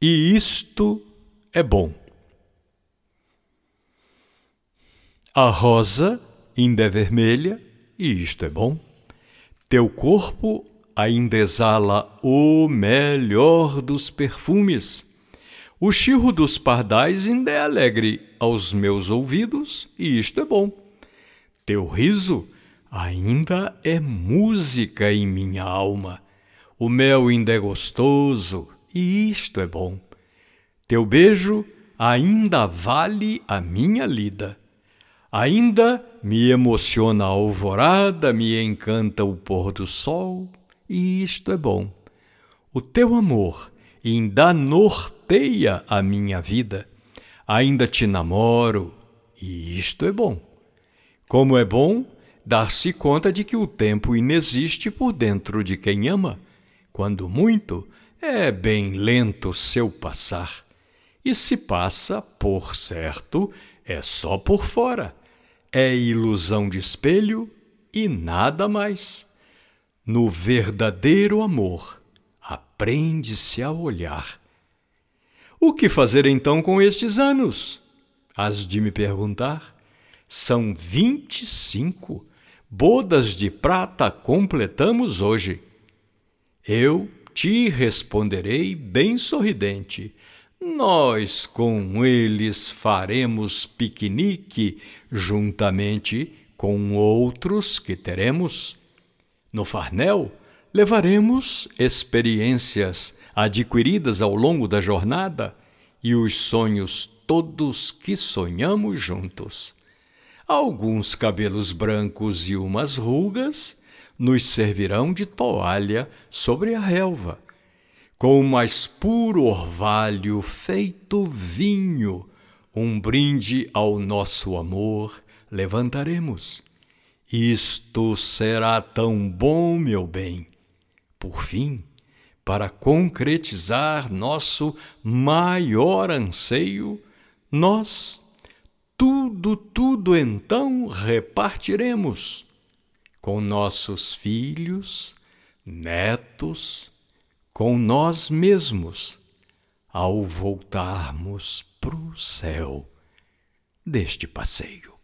e isto é bom. A rosa ainda é vermelha, e isto é bom. Teu corpo ainda exala o melhor dos perfumes. O chirro dos pardais ainda é alegre aos meus ouvidos, e isto é bom. Teu riso ainda é música em minha alma. O mel ainda é gostoso, e isto é bom. Teu beijo ainda vale a minha lida. Ainda me emociona a alvorada, me encanta o pôr do sol, e isto é bom. O teu amor ainda norteia a minha vida. Ainda te namoro, e isto é bom. Como é bom dar-se conta de que o tempo inexiste por dentro de quem ama. Quando muito, é bem lento seu passar. E se passa, por certo, é só por fora é ilusão de espelho e nada mais. No verdadeiro amor, aprende-se a olhar. O que fazer então com estes anos? Has de me perguntar. São vinte e cinco. Bodas de prata completamos hoje. Eu te responderei bem sorridente nós com eles faremos piquenique juntamente com outros que teremos. No farnel, levaremos experiências adquiridas ao longo da jornada e os sonhos todos que sonhamos juntos. Alguns cabelos brancos e umas rugas nos servirão de toalha sobre a relva com o mais puro orvalho feito vinho, um brinde ao nosso amor levantaremos. Isto será tão bom, meu bem. Por fim, para concretizar nosso maior anseio, nós tudo, tudo então repartiremos com nossos filhos, netos, com nós mesmos ao voltarmos para o céu deste passeio.